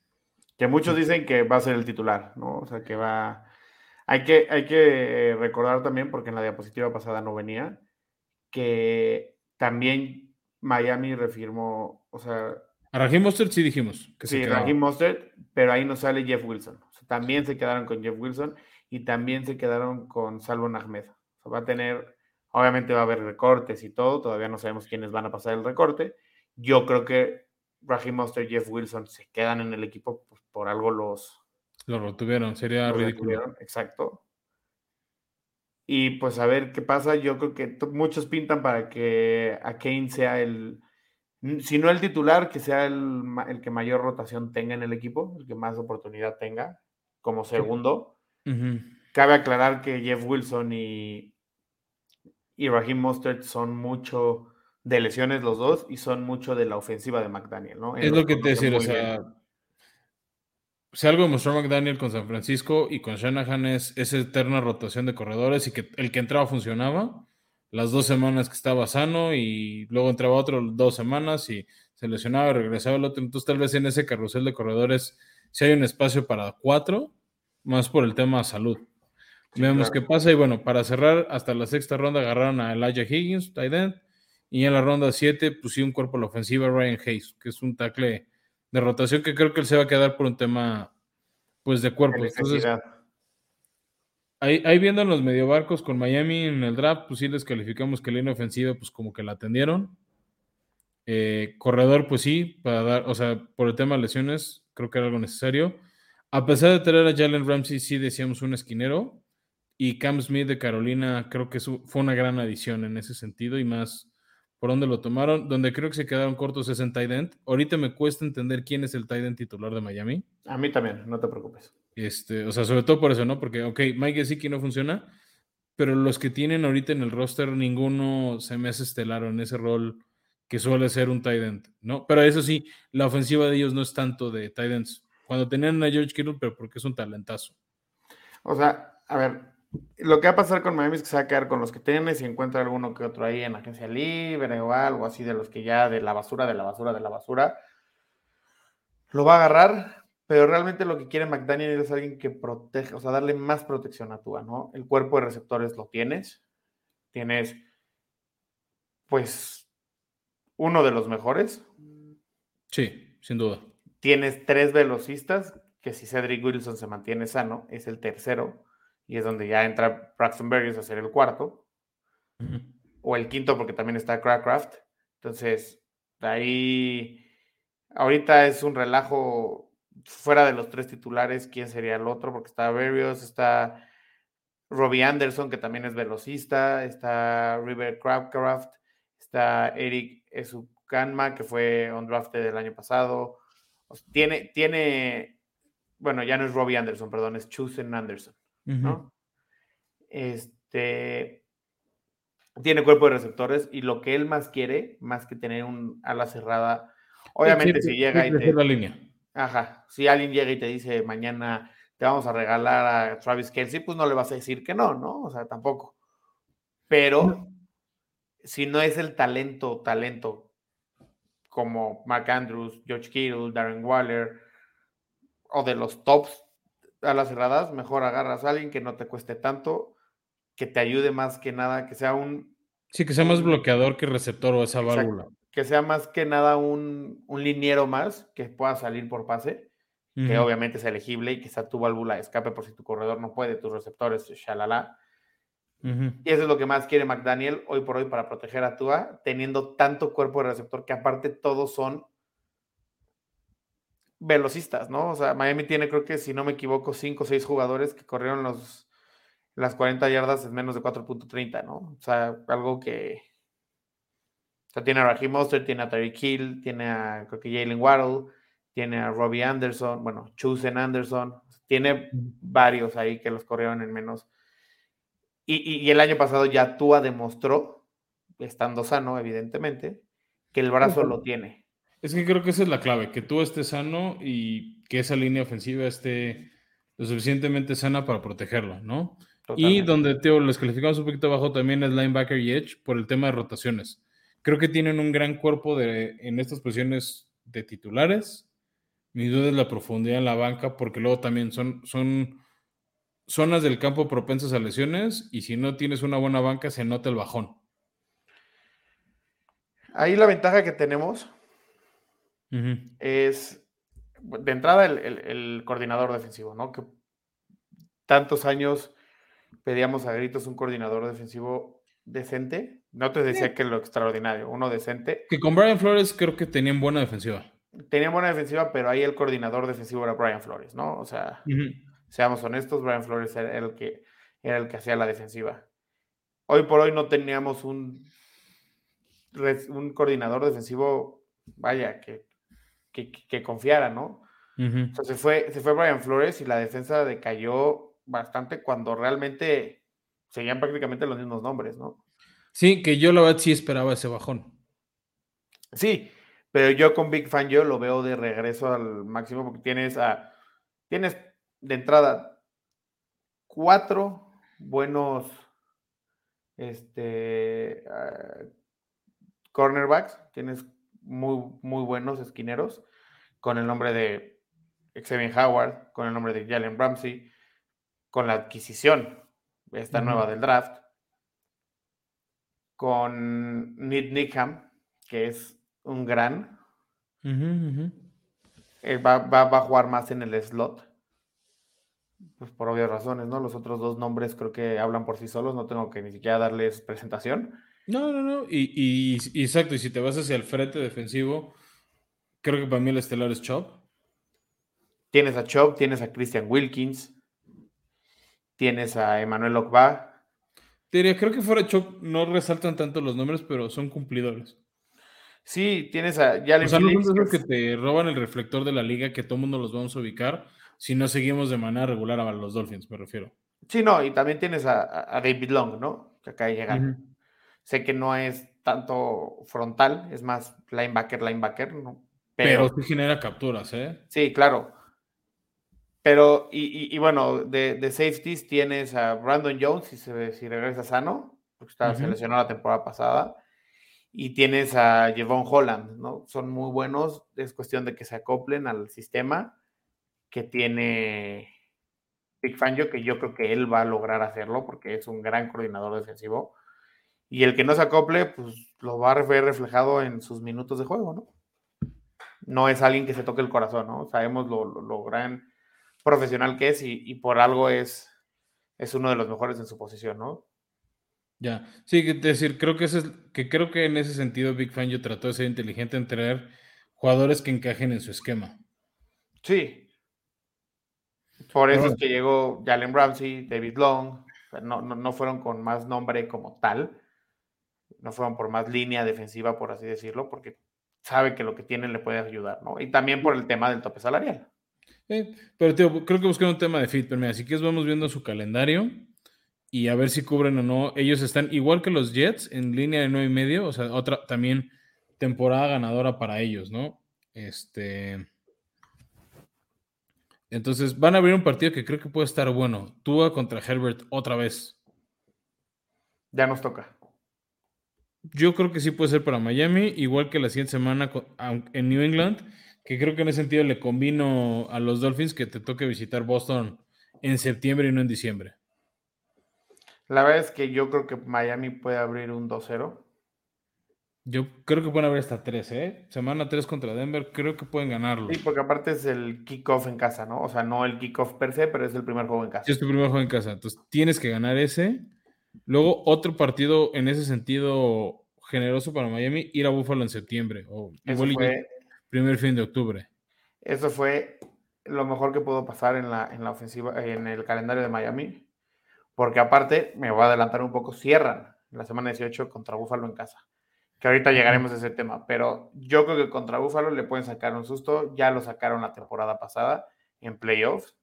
Que muchos dicen que va a ser el titular, ¿no? O sea, que va. Hay que, hay que recordar también, porque en la diapositiva pasada no venía, que también Miami refirmó, o sea... A Raheem Mostert sí dijimos. Que sí, Raheem Mostert, pero ahí no sale Jeff Wilson. también se quedaron con Jeff Wilson y también se quedaron con Salvo Ahmed. O va a tener, obviamente va a haber recortes y todo, todavía no sabemos quiénes van a pasar el recorte. Yo creo que Raheem Mostert y Jeff Wilson se quedan en el equipo, pues por algo los... Lo retuvieron, sería ridículo. Exacto. Y pues a ver qué pasa. Yo creo que muchos pintan para que a Kane sea el, si no el titular, que sea el, que mayor rotación tenga en el equipo, el que más oportunidad tenga como segundo. Cabe aclarar que Jeff Wilson y, y Raheem Mostert son mucho de lesiones los dos y son mucho de la ofensiva de McDaniel, ¿no? es lo que te decía, o sea, si algo demostró McDaniel con San Francisco y con Shanahan es esa eterna rotación de corredores y que el que entraba funcionaba. Las dos semanas que estaba sano y luego entraba otro dos semanas y se lesionaba y regresaba el otro. Entonces, tal vez en ese carrusel de corredores si hay un espacio para cuatro, más por el tema salud. Veamos qué pasa. Y bueno, para cerrar, hasta la sexta ronda agarraron a Elijah Higgins, tight y en la ronda siete pusieron un cuerpo a la ofensiva Ryan Hayes, que es un tackle de rotación que creo que él se va a quedar por un tema pues de cuerpo. Entonces, ahí, ahí, viendo los medio barcos con Miami en el draft, pues sí les calificamos que la línea ofensiva pues como que la atendieron. Eh, corredor, pues sí, para dar, o sea, por el tema de lesiones, creo que era algo necesario. A pesar de tener a Jalen Ramsey, sí decíamos un esquinero. Y Cam Smith de Carolina, creo que fue una gran adición en ese sentido y más por dónde lo tomaron. Donde creo que se quedaron cortos es en tight end. Ahorita me cuesta entender quién es el tight end titular de Miami. A mí también, no te preocupes. Este, o sea, sobre todo por eso, ¿no? Porque, ok, Mike Gesicki no funciona, pero los que tienen ahorita en el roster, ninguno se me hace estelar en ese rol que suele ser un tight end, ¿no? Pero eso sí, la ofensiva de ellos no es tanto de tight ends. Cuando tenían a George Kittle, pero porque es un talentazo. O sea, a ver, lo que va a pasar con Miami es que se va a quedar con los que tiene, si encuentra alguno que otro ahí en agencia libre o algo así de los que ya de la basura, de la basura, de la basura, lo va a agarrar, pero realmente lo que quiere McDaniel es alguien que proteja, o sea, darle más protección a Tua, ¿no? El cuerpo de receptores lo tienes, tienes, pues, uno de los mejores. Sí, sin duda. Tienes tres velocistas, que si Cedric Wilson se mantiene sano, es el tercero y es donde ya entra Braxton Berrios a ser el cuarto, o el quinto porque también está Crackcraft. Entonces, ahí, ahorita es un relajo fuera de los tres titulares, ¿quién sería el otro? Porque está Berrios, está Robbie Anderson, que también es velocista, está River Crabcraft, está Eric Esukanma, que fue on draft del año pasado. Tiene, tiene, bueno, ya no es Robbie Anderson, perdón, es Chusen Anderson, ¿no? Este, tiene cuerpo de receptores y lo que él más quiere, más que tener un ala cerrada, obviamente si llega y te... La línea. Ajá, si alguien llega y te dice mañana te vamos a regalar a Travis Kelsey, pues no le vas a decir que no, ¿no? O sea, tampoco. Pero si no es el talento, talento como Mark Andrews, George Kittle, Darren Waller, o de los tops a las cerradas, mejor agarras a alguien que no te cueste tanto, que te ayude más que nada, que sea un... Sí, que sea más bloqueador que receptor o esa válvula. Que sea más que nada un, un liniero más que pueda salir por pase que obviamente es elegible y que sea tu válvula de escape por si tu corredor no puede, tus receptores, shalala. Y eso es lo que más quiere McDaniel hoy por hoy para proteger a Tua, teniendo tanto cuerpo de receptor que aparte todos son velocistas, ¿no? O sea, Miami tiene, creo que si no me equivoco, cinco o seis jugadores que corrieron los, las 40 yardas en menos de 4.30, ¿no? O sea, algo que... O sea, tiene a Raheem Monster, tiene a Tyreek Hill, tiene a, creo que Jalen Waddle, tiene a Robbie Anderson, bueno, Chusen Anderson, tiene varios ahí que los corrieron en menos. Y, el año pasado ya Tua demostró, estando sano, evidentemente, que el brazo lo tiene. Es que creo que esa es la clave, que tú estés sano y que esa línea ofensiva esté lo suficientemente sana para protegerlo, ¿no? Y donde, Teo, les calificamos un poquito abajo también es linebacker y edge por el tema de rotaciones. Creo que tienen un gran cuerpo de, en estas posiciones de titulares mi duda es la profundidad en la banca, porque luego también son, son zonas del campo propensas a lesiones y si no tienes una buena banca se nota el bajón. Ahí la ventaja que tenemos es, de entrada, el, coordinador defensivo, ¿no? Que tantos años pedíamos a gritos un coordinador defensivo decente. No te decía que lo extraordinario, uno decente. Que con Brian Flores creo que tenían buena defensiva tenía buena defensiva, pero ahí el coordinador defensivo era Brian Flores, ¿no? O sea, seamos honestos, Brian Flores era el que era el que hacía la defensiva. Hoy por hoy no teníamos un, un coordinador defensivo, vaya, que, que, confiara, ¿no? O sea, se fue, se fue Brian Flores y la defensa decayó bastante cuando realmente seguían prácticamente los mismos nombres, ¿no? Sí, que yo la verdad sí esperaba ese bajón. Sí, pero yo con Big Fan yo lo veo de regreso al máximo porque tienes a tienes de entrada cuatro buenos este ah, cornerbacks, tienes muy muy buenos esquineros con el nombre de Xavier Howard, con el nombre de Jalen Ramsey, con la adquisición esta nueva del draft, con Nick Nickham, que es un gran. va, a jugar más en el slot. Pues por obvias razones, ¿no? Los otros dos nombres creo que hablan por sí solos, no tengo que ni siquiera darles presentación. No, no, no. Y, exacto, y si te vas hacia el frente defensivo, creo que para mí el estelar es Chop. Tienes a Chop, tienes a Christian Wilkins, tienes a Emmanuel Okba. Te creo que fuera Chop no resaltan tanto los nombres, pero son cumplidores. Sí, tienes a Jalen o sea, No que, te roban el reflector de la liga, que todo mundo los vamos a ubicar, si no seguimos de manera regular a los Dolphins, me refiero. Sí, no, y también tienes a, David Long, ¿no? Que acaba de llegar. Sé que no es tanto frontal, es más linebacker, linebacker, ¿no? Pero, sí genera capturas, ¿eh? Sí, claro. Pero, y, bueno, de, safeties tienes a Brandon Jones, si, se, si regresa sano, porque está, seleccionado la temporada pasada y tienes a Jevon Holland, ¿no? Son muy buenos, es cuestión de que se acoplen al sistema que tiene Big Fangio, que yo creo que él va a lograr hacerlo porque es un gran coordinador defensivo. Y el que no se acople, pues lo va a ver reflejado en sus minutos de juego, ¿no? No es alguien que se toque el corazón, ¿no? Sabemos lo, gran profesional que es y, por algo es es uno de los mejores en su posición, ¿no? Ya, sí, es decir, creo que, es, que creo que en ese sentido Big Fangio trató de ser inteligente en traer jugadores que encajen en su esquema. Sí. Por eso es que llegó Jalen Ramsey, David Long, no, no, fueron con más nombre como tal, no fueron por más línea defensiva, por así decirlo, porque sabe que lo que tienen le puede ayudar, ¿no? Y también por el tema del tope salarial. pero tío, creo que buscan un tema de fit, pero mira, así que vamos viendo su calendario y a ver si cubren o no. Ellos están igual que los Jets en línea de nueve y medio, o sea, otra también temporada ganadora para ellos, ¿no? Este. Entonces van a abrir un partido que creo que puede estar bueno. Tua contra Herbert otra vez. Ya nos toca. Yo creo que sí puede ser para Miami, igual que la siguiente semana en New England, que creo que en ese sentido le combino a los Dolphins que te toque visitar Boston en septiembre y no en diciembre. La verdad es que yo creo que Miami puede abrir un 2-0. Yo creo que pueden haber hasta 3, ¿eh? Semana 3 contra Denver, creo que pueden ganarlo. Sí, porque aparte es el kickoff en casa, ¿no? O sea, no el kickoff per se, pero es el primer juego en casa. es tu primer juego en casa, entonces tienes que ganar ese. Luego, otro partido en ese sentido generoso para Miami, ir a Buffalo en septiembre. O Eso fue, primer fin de octubre. Eso fue lo mejor que pudo pasar en la, en la ofensiva, en el calendario de Miami porque aparte, me voy a adelantar un poco, cierran la semana 18 contra Búfalo en casa. Que ahorita llegaremos a ese tema, pero yo creo que contra Búfalo le pueden sacar un susto. Ya lo sacaron la temporada pasada en playoffs.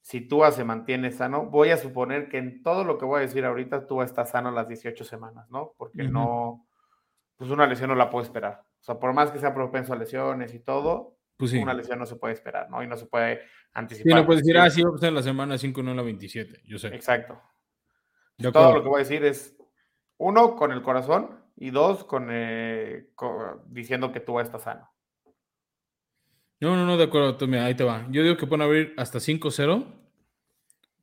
Si Tua se mantiene sano, voy a suponer que en todo lo que voy a decir ahorita, Tua está sano las 18 semanas, ¿no? Porque no, pues una lesión no la puedo esperar. O sea, por más que sea propenso a lesiones y todo, pues una lesión no se puede esperar, ¿no? Y no se puede anticipar. Sí, no puedes decir, ah, sí, va a pasar la semana 5, no la 27, yo sé. Exacto. Todo lo que voy a decir es, uno, con el corazón, y dos, con, eh, diciendo que tú estás sano. No, no, no, de acuerdo, ahí te va. Yo digo que pueden abrir hasta 5-0,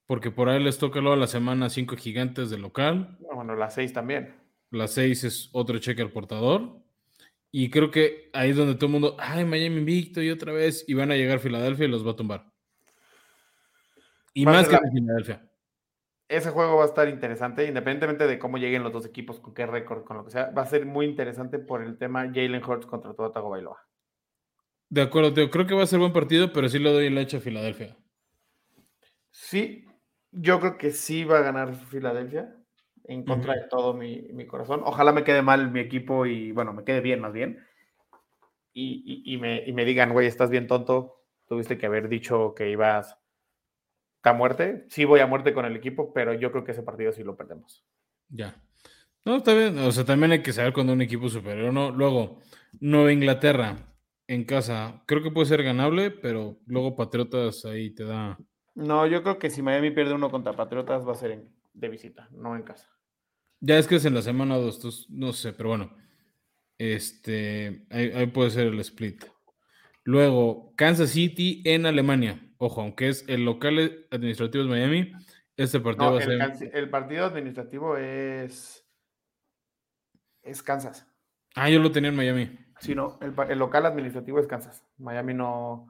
porque por ahí les toca luego a la semana 5 gigantes de local. Bueno, las 6 también. Las 6 es otro cheque al portador. Y creo que ahí es donde todo el mundo, ay, Miami invicto y otra vez, y van a llegar a Filadelfia y los va a tumbar. Y más que en Filadelfia ese juego va a estar interesante, independientemente de cómo lleguen los dos equipos, con qué récord, con lo que sea. Va a ser muy interesante por el tema Jalen Hurts contra Tua Tagovailoa. De acuerdo, Teo. Creo que va a ser buen partido, pero sí lo doy el hecho a Filadelfia. Sí, yo creo que sí va a ganar Filadelfia en contra de todo mi, corazón. Ojalá me quede mal mi equipo y, bueno, me quede bien más bien. Y, me, y me digan, güey, estás bien tonto. Tuviste que haber dicho que ibas a muerte. Sí voy a muerte con el equipo, pero yo creo que ese partido sí lo perdemos. Ya. No, está bien. O sea, también hay que saber cuando un equipo superior no. Luego, Nueva Inglaterra en casa, creo que puede ser ganable, pero luego Patriotas ahí te da. No, yo creo que si Miami pierde uno contra Patriotas va a ser de visita, no en casa. Ya es que es en la semana 2, no sé, pero bueno. Este, ahí puede ser el split. Luego, Kansas City en Alemania. Ojo, aunque es el local administrativo de Miami, este partido va a ser. El partido administrativo es. Es Kansas. Ah, yo lo tenía en Miami. Sí, no, el, local administrativo es Kansas. Miami no,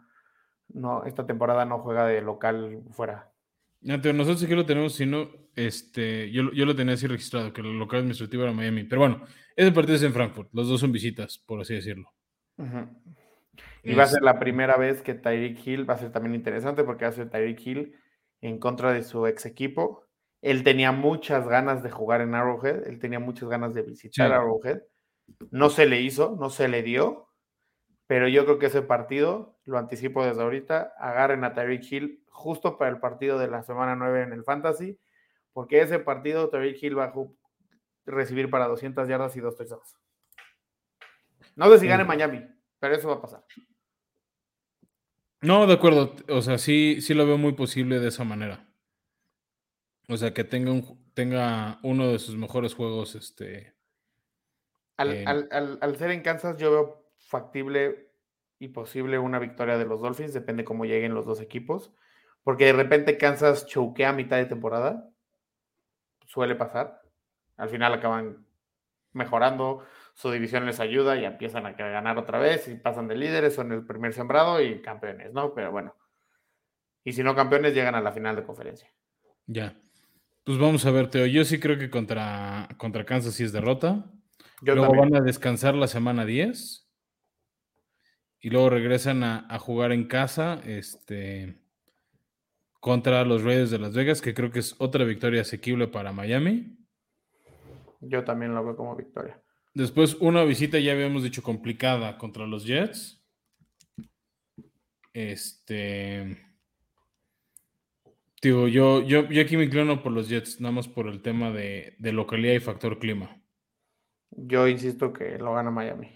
no, esta temporada no juega de local fuera. nosotros sí que lo tenemos, sino, este, yo, yo lo tenía así registrado, que el local administrativo era Miami. Pero bueno, ese partido es en Frankfurt, los dos son visitas, por así decirlo. Y va a ser la primera vez que Tyreek Hill va a ser también interesante porque va a ser Tyreek Hill en contra de su ex equipo. Él tenía muchas ganas de jugar en Arrowhead, él tenía muchas ganas de visitar Arrowhead. No se le hizo, no se le dio, pero yo creo que ese partido, lo anticipo desde ahorita, agarren a Tyreek Hill justo para el partido de la semana 9 en el Fantasy, porque ese partido Tyreek Hill va a recibir para 200 yardas y dos touchdowns. No sé si gane Miami, pero eso va a pasar. No, de acuerdo. O sea, sí, sí lo veo muy posible de esa manera. O sea, que tenga, un, tenga uno de sus mejores juegos. Este, al, ser en Kansas, yo veo factible y posible una victoria de los Dolphins. Depende cómo lleguen los dos equipos. Porque de repente Kansas choquea a mitad de temporada. Suele pasar. Al final acaban mejorando su división les ayuda y empiezan a ganar otra vez y pasan de líderes, son el primer sembrado y campeones, ¿no? Pero bueno. Y si no campeones, llegan a la final de conferencia. Ya. Pues vamos a ver, Teo. Yo sí creo que contra, contra Kansas sí es derrota. Yo luego también. van a descansar la semana 10. Y luego regresan a, a jugar en casa este, contra los Raiders de Las Vegas, que creo que es otra victoria asequible para Miami. Yo también lo veo como victoria. Después una visita, ya habíamos dicho, complicada contra los Jets. Este. Digo, yo, yo, yo aquí me inclino por los Jets, nada más por el tema de, de localidad y factor clima. Yo insisto que lo gana Miami.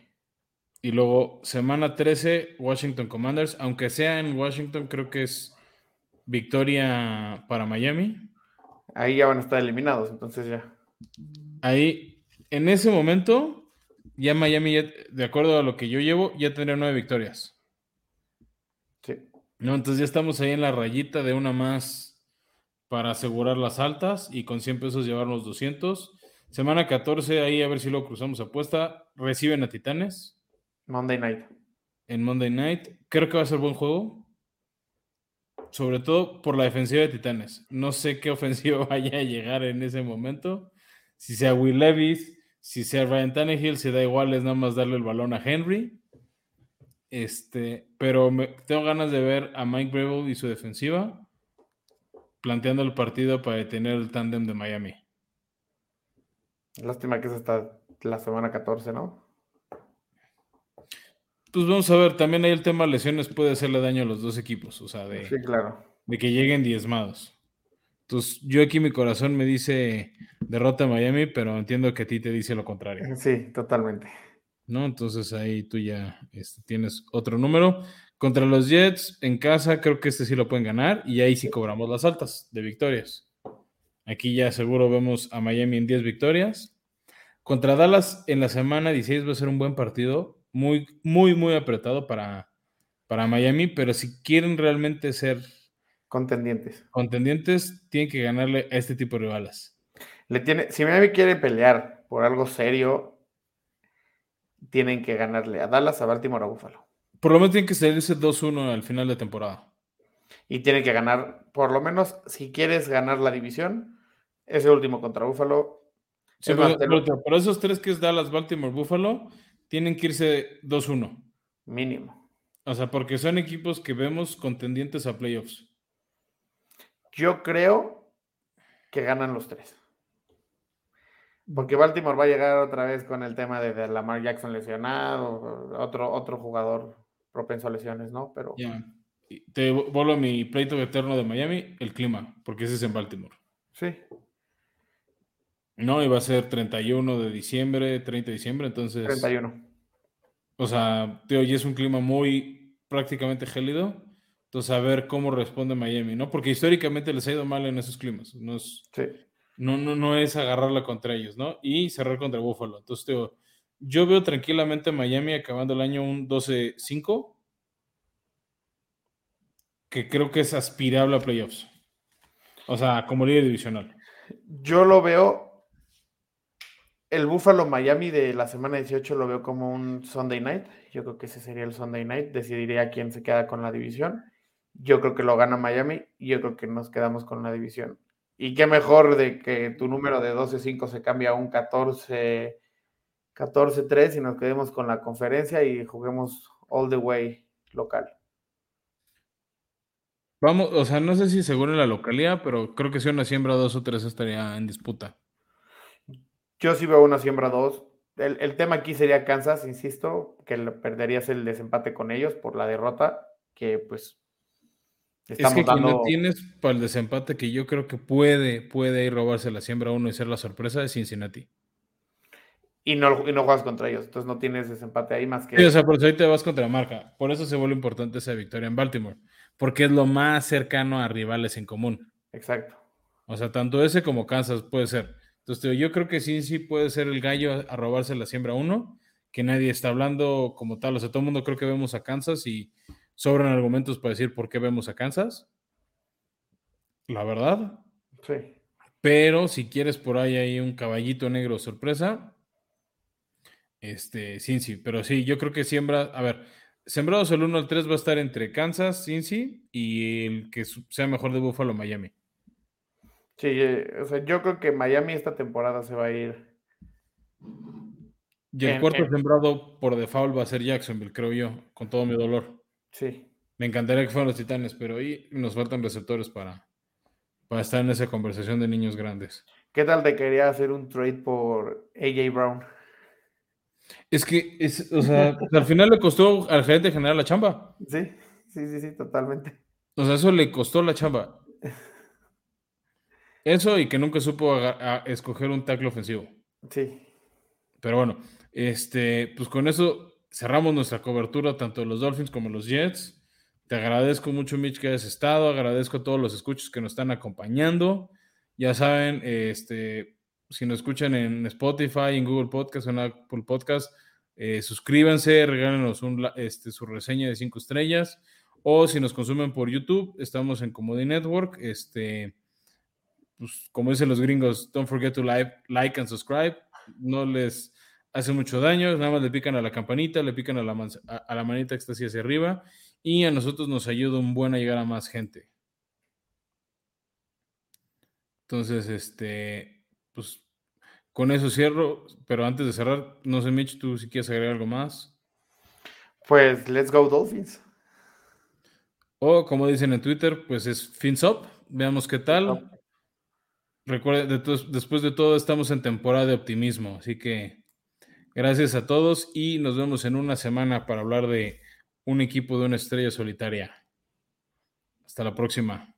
Y luego, semana 13, Washington Commanders. Aunque sea en Washington, creo que es victoria para Miami. Ahí ya van a estar eliminados, entonces ya. Ahí, en ese momento, ya Miami, ya- de acuerdo a lo que yo llevo, ya tendría nueve victorias. Sí. No, entonces ya estamos ahí en la rayita de una más para asegurar las altas y con 100 pesos llevarnos 200. Semana 14, ahí a ver si lo cruzamos apuesta. Reciben a Titanes Monday night. en Monday Night. Creo que va a ser buen juego. Sobre todo por la defensiva de Titanes. No sé qué [laughs] ofensiva vaya a llegar en ese momento. Si sea Will Levis, si sea Ryan Tannehill, si da igual, es nada más darle el balón a Henry. Este, pero me- tengo ganas de ver a Mike Brable y su defensiva planteando el partido para detener el tándem de Miami. Lástima que es hasta la semana 14, ¿no? Pues vamos a ver, también ahí el tema de lesiones puede hacerle daño a los dos equipos, o sea, de, Sí, claro. de que lleguen diezmados. Entonces, yo aquí mi corazón me dice derrota a Miami, pero entiendo que a ti te dice lo contrario, Sí, totalmente. ¿no? Entonces ahí tú ya este, tienes otro número. Contra los Jets, en casa, creo que este sí lo pueden ganar y ahí sí cobramos las altas de victorias. Aquí ya seguro vemos a Miami en 10 victorias. Contra Dallas en la semana 16 va a ser un buen partido, muy, muy, muy apretado para, para Miami, pero si quieren realmente ser Contendientes. contendientes, tienen que ganarle a este tipo de rivales. Le tiene, si Miami quiere pelear por algo serio, tienen que ganarle a Dallas, a Baltimore, a Buffalo. Por lo menos tienen que salirse 2-1 al final de temporada. Y tienen que ganar, por lo menos, si quieres ganar la división, ese último contra Buffalo. Sí, pero, pero- pero esos tres que es Dallas, Baltimore, Buffalo, tienen que irse 2-1. mínimo. O sea, porque son equipos que vemos contendientes a playoffs. Yo creo que ganan los tres. Porque Baltimore va a llegar otra vez con el tema de, de Lamar Jackson lesionado, otro, otro jugador propenso a lesiones, ¿no? Pero Ya. Te vuelvo a mi pleito eterno de Miami, el clima, porque ese es en Baltimore. sí, No, iba a ser 31 de diciembre, 30 de diciembre, entonces. 31. O sea, tío, y es un clima muy prácticamente gélido. Entonces, a ver cómo responde Miami, ¿no? Porque históricamente les ha ido mal en esos climas. No es, Sí. no, no, no es agarrarla contra ellos, ¿no? Y cerrar contra Buffalo. Entonces, tío, yo veo tranquilamente a Miami acabando el año un 12-5, que creo que es aspirable a playoffs. O sea, como líder divisional. Yo lo veo. El Buffalo Miami de la semana 18 lo veo como un Sunday night. Yo creo que ese sería el Sunday night. Decidiría quién se queda con la división. Yo creo que lo gana Miami y yo creo que nos quedamos con la división. Y qué mejor de que tu número de 12-5 se cambie a un 14 14-3 y nos quedemos con la conferencia y juguemos all the way local. Vamos, o sea, no sé si seguro en la localidad, pero creo que si una siembra dos o tres estaría en disputa. Yo sí veo una siembra 2. El, el tema aquí sería Kansas, insisto, que perderías el desempate con ellos por la derrota, que pues Es estamos que quien dando. no tienes para el desempate que yo creo que puede, puede ir robarse la siembra uno y ser la sorpresa de Cincinnati. Y no, y no juegas contra ellos, entonces no tienes desempate ahí más que. Sí, o sea, por eso ahí te vas contra marca. Por eso se vuelve importante esa victoria en Baltimore, porque es lo más cercano a rivales en común. Exacto. O sea, tanto ese como Kansas puede ser. Entonces, yo creo que sí, sí puede ser el gallo a, a robarse la siembra uno, que nadie está hablando como tal. O sea, todo el mundo creo que vemos a Kansas y sobran argumentos para decir por qué vemos a Kansas. La verdad. Sí. Pero si quieres por ahí hay un caballito negro sorpresa, este, Cincy. Pero sí, yo creo que siembra, a ver, sembrados el 1 al 3 va a estar entre Kansas, Cincy y el que sea mejor de Buffalo, Miami. Sí, eh, o sea, yo creo que Miami esta temporada se va a ir. Y el En- cuarto en- sembrado por default va a ser Jacksonville, creo yo, con todo mi dolor. Sí. Me encantaría que fueran los Titanes, pero ahí nos faltan receptores para, para estar en esa conversación de niños grandes. ¿Qué tal te quería hacer un trade por AJ Brown? Es que, es, o sea, [laughs] al final le costó al gerente general la chamba. Sí, sí, sí, sí, totalmente. O sea, eso le costó la chamba. Eso y que nunca supo a escoger un tackle ofensivo. Sí. Pero bueno, este, pues con eso cerramos nuestra cobertura tanto de los Dolphins como de los Jets. Te agradezco mucho, Mitch, que hayas estado. Agradezco a todos los escuchos que nos están acompañando. Ya saben, este, si nos escuchan en Spotify, en Google Podcast en Apple Podcast, eh, suscríbanse, regálenos un, este, su reseña de cinco estrellas. O si nos consumen por YouTube, estamos en Comedy Network. Este, pues, como dicen los gringos, don't forget to like, like and subscribe. No les hace mucho daño, nada más le pican a la campanita, le pican a la, a, a la manita que está así hacia arriba y a nosotros nos ayuda un buen a llegar a más gente. Entonces, este, pues con eso cierro, pero antes de cerrar, no sé, Mitch, tú si quieres agregar algo más. Pues let's go Dolphins. O como dicen en Twitter, pues es fins up, veamos qué tal. Recuerden, de tos- después de todo, estamos en temporada de optimismo, así que gracias a todos y nos vemos en una semana para hablar de un equipo de una estrella solitaria. Hasta la próxima.